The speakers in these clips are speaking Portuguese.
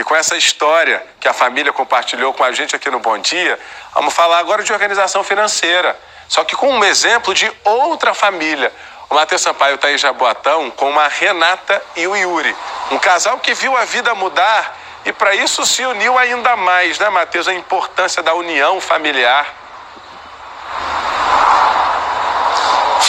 E com essa história que a família compartilhou com a gente aqui no Bom Dia, vamos falar agora de organização financeira. Só que com um exemplo de outra família. O Matheus Sampaio está em Jaboatão com uma Renata e o Yuri. Um casal que viu a vida mudar e para isso se uniu ainda mais, né, Matheus? A importância da união familiar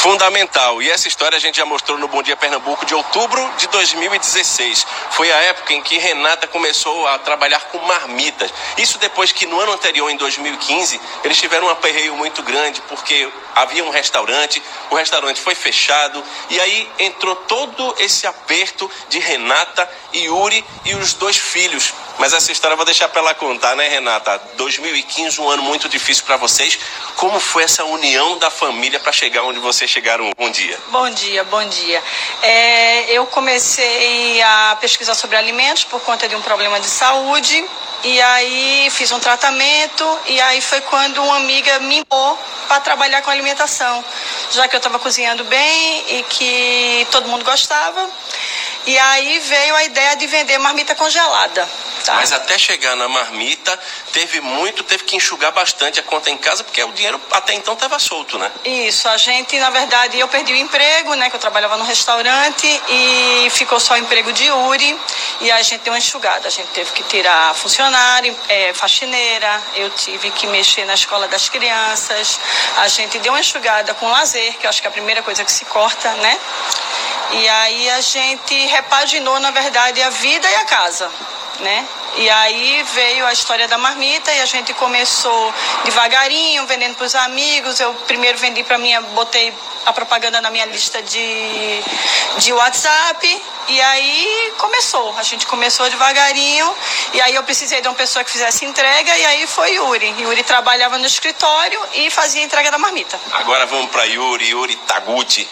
fundamental. E essa história a gente já mostrou no Bom Dia Pernambuco de outubro de 2016. Foi a época em que Renata começou a trabalhar com marmitas. Isso depois que no ano anterior, em 2015, eles tiveram um aperreio muito grande porque havia um restaurante, o restaurante foi fechado e aí entrou todo esse aperto de Renata, Yuri e os dois filhos. Mas essa história eu vou deixar para ela contar, né, Renata? 2015, um ano muito difícil para vocês. Como foi essa união da família para chegar onde vocês chegaram? Bom dia. Bom dia, bom dia. É, eu comecei a pesquisar sobre alimentos por conta de um problema de saúde. E aí fiz um tratamento e aí foi quando uma amiga me impôs para trabalhar com alimentação, já que eu estava cozinhando bem e que todo mundo gostava. E aí veio a ideia de vender marmita congelada. Tá. Mas até chegar na marmita, teve muito, teve que enxugar bastante a conta em casa, porque o dinheiro até então estava solto, né? Isso, a gente, na verdade, eu perdi o emprego, né? Que eu trabalhava no restaurante e ficou só o emprego de Uri e a gente deu uma enxugada. A gente teve que tirar funcionário, é, faxineira, eu tive que mexer na escola das crianças, a gente deu uma enxugada com lazer, que eu acho que é a primeira coisa que se corta, né? E aí a gente repaginou, na verdade, a vida e a casa né? E aí veio a história da marmita e a gente começou devagarinho, vendendo para os amigos. Eu primeiro vendi para minha, botei a propaganda na minha lista de, de WhatsApp e aí começou. A gente começou devagarinho e aí eu precisei de uma pessoa que fizesse entrega e aí foi Yuri. Yuri trabalhava no escritório e fazia entrega da marmita. Agora vamos para Yuri, Yuri Taguchi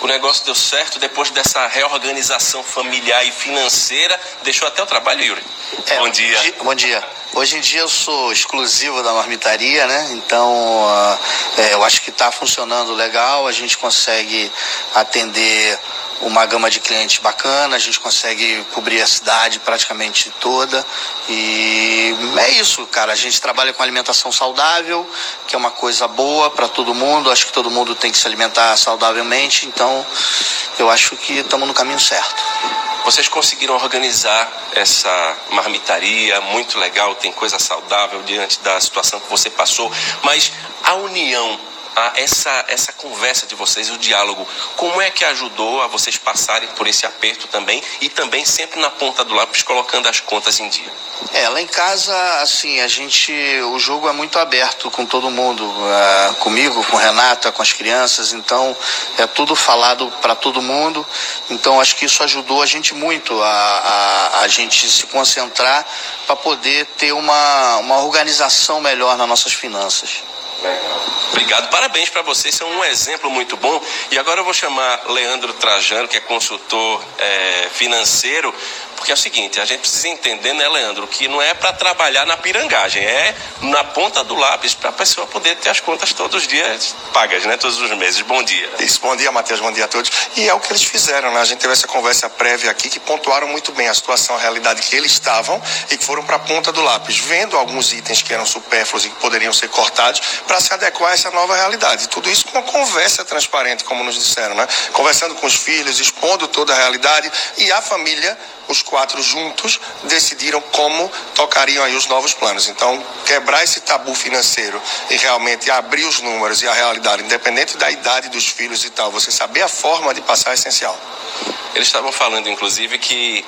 o negócio deu certo depois dessa reorganização familiar e financeira. Deixou até o trabalho, Yuri. É, bom dia. Bom dia. Hoje em dia eu sou exclusivo da marmitaria, né? Então uh, é, eu acho que está funcionando legal. A gente consegue atender uma gama de clientes bacana, a gente consegue cobrir a cidade praticamente toda. E é isso, cara. A gente trabalha com alimentação saudável, que é uma coisa boa para todo mundo. Acho que todo mundo tem que se alimentar saudavelmente. Então, eu acho que estamos no caminho certo. Vocês conseguiram organizar essa marmitaria muito legal, tem coisa saudável diante da situação que você passou, mas a união essa, essa conversa de vocês, o diálogo, como é que ajudou a vocês passarem por esse aperto também e também sempre na ponta do lápis colocando as contas em dia? É, lá em casa, assim, a gente, o jogo é muito aberto com todo mundo, uh, comigo, com Renata, com as crianças, então é tudo falado para todo mundo, então acho que isso ajudou a gente muito a, a, a gente se concentrar para poder ter uma, uma organização melhor nas nossas finanças. Obrigado, parabéns para vocês, são um exemplo muito bom. E agora eu vou chamar Leandro Trajano, que é consultor é, financeiro, porque é o seguinte, a gente precisa entender, né, Leandro, que não é para trabalhar na pirangagem, é na ponta do lápis para a pessoa poder ter as contas todos os dias pagas, né, todos os meses. Bom dia. Isso, bom dia, Matheus, bom dia a todos. E é o que eles fizeram, né? A gente teve essa conversa prévia aqui que pontuaram muito bem a situação, a realidade que eles estavam e que foram para a ponta do lápis, vendo alguns itens que eram supérfluos e que poderiam ser cortados para se adequar a essa nova realidade. Tudo isso com uma conversa transparente, como nos disseram, né? Conversando com os filhos, expondo toda a realidade e a família os quatro juntos decidiram como tocariam aí os novos planos. Então, quebrar esse tabu financeiro e realmente abrir os números e a realidade, independente da idade dos filhos e tal, você saber a forma de passar é essencial. Eles estavam falando, inclusive, que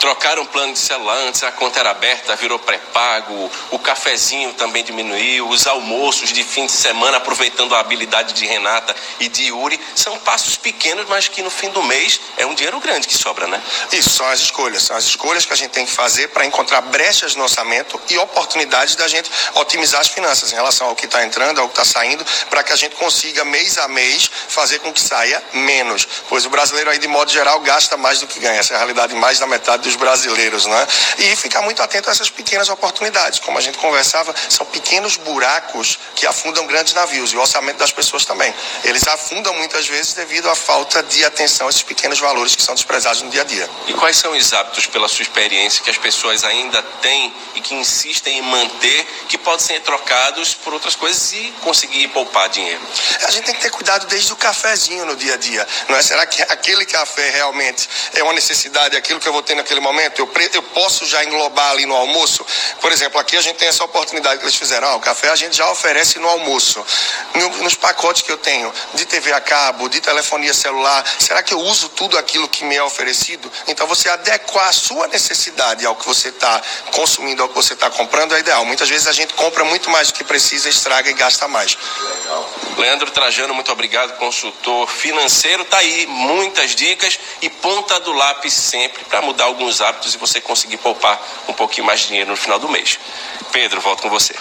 Trocaram o plano de celular, antes a conta era aberta, virou pré-pago, o cafezinho também diminuiu, os almoços de fim de semana, aproveitando a habilidade de Renata e de Yuri, são passos pequenos, mas que no fim do mês é um dinheiro grande que sobra, né? Isso, são as escolhas, são as escolhas que a gente tem que fazer para encontrar brechas no orçamento e oportunidades da gente otimizar as finanças em relação ao que está entrando, ao que está saindo, para que a gente consiga mês a mês fazer com que saia menos. Pois o brasileiro aí, de modo geral, gasta mais do que ganha. Essa é a realidade mais da metade dos brasileiros, né? E ficar muito atento a essas pequenas oportunidades. Como a gente conversava, são pequenos buracos que afundam grandes navios e o orçamento das pessoas também. Eles afundam muitas vezes devido à falta de atenção a esses pequenos valores que são desprezados no dia a dia. E quais são os hábitos, pela sua experiência, que as pessoas ainda têm e que insistem em manter, que podem ser trocados por outras coisas e conseguir poupar dinheiro? A gente tem que ter cuidado desde o cafezinho no dia a dia. Não é? Será que aquele café realmente é uma necessidade, aquilo que eu vou ter naquele momento? Eu, eu posso já englobar ali no almoço? Por exemplo, aqui a gente tem essa oportunidade que eles fizeram. Ah, o café a gente já oferece no almoço. No, nos pacotes que eu tenho de TV a cabo, de telefonia celular, será que eu uso tudo aquilo que me é oferecido? Então você adequar a sua necessidade ao que você está consumindo, ao que você está comprando é ideal. Muitas vezes a gente compra muito mais do que precisa, estraga e gasta mais. Legal. Leandro Trajano, muito obrigado, consultor financeiro. Tá aí muitas dicas e ponta do lápis sempre para mudar alguns hábitos e você conseguir poupar um pouquinho mais de dinheiro no final do mês. Pedro, volto com você.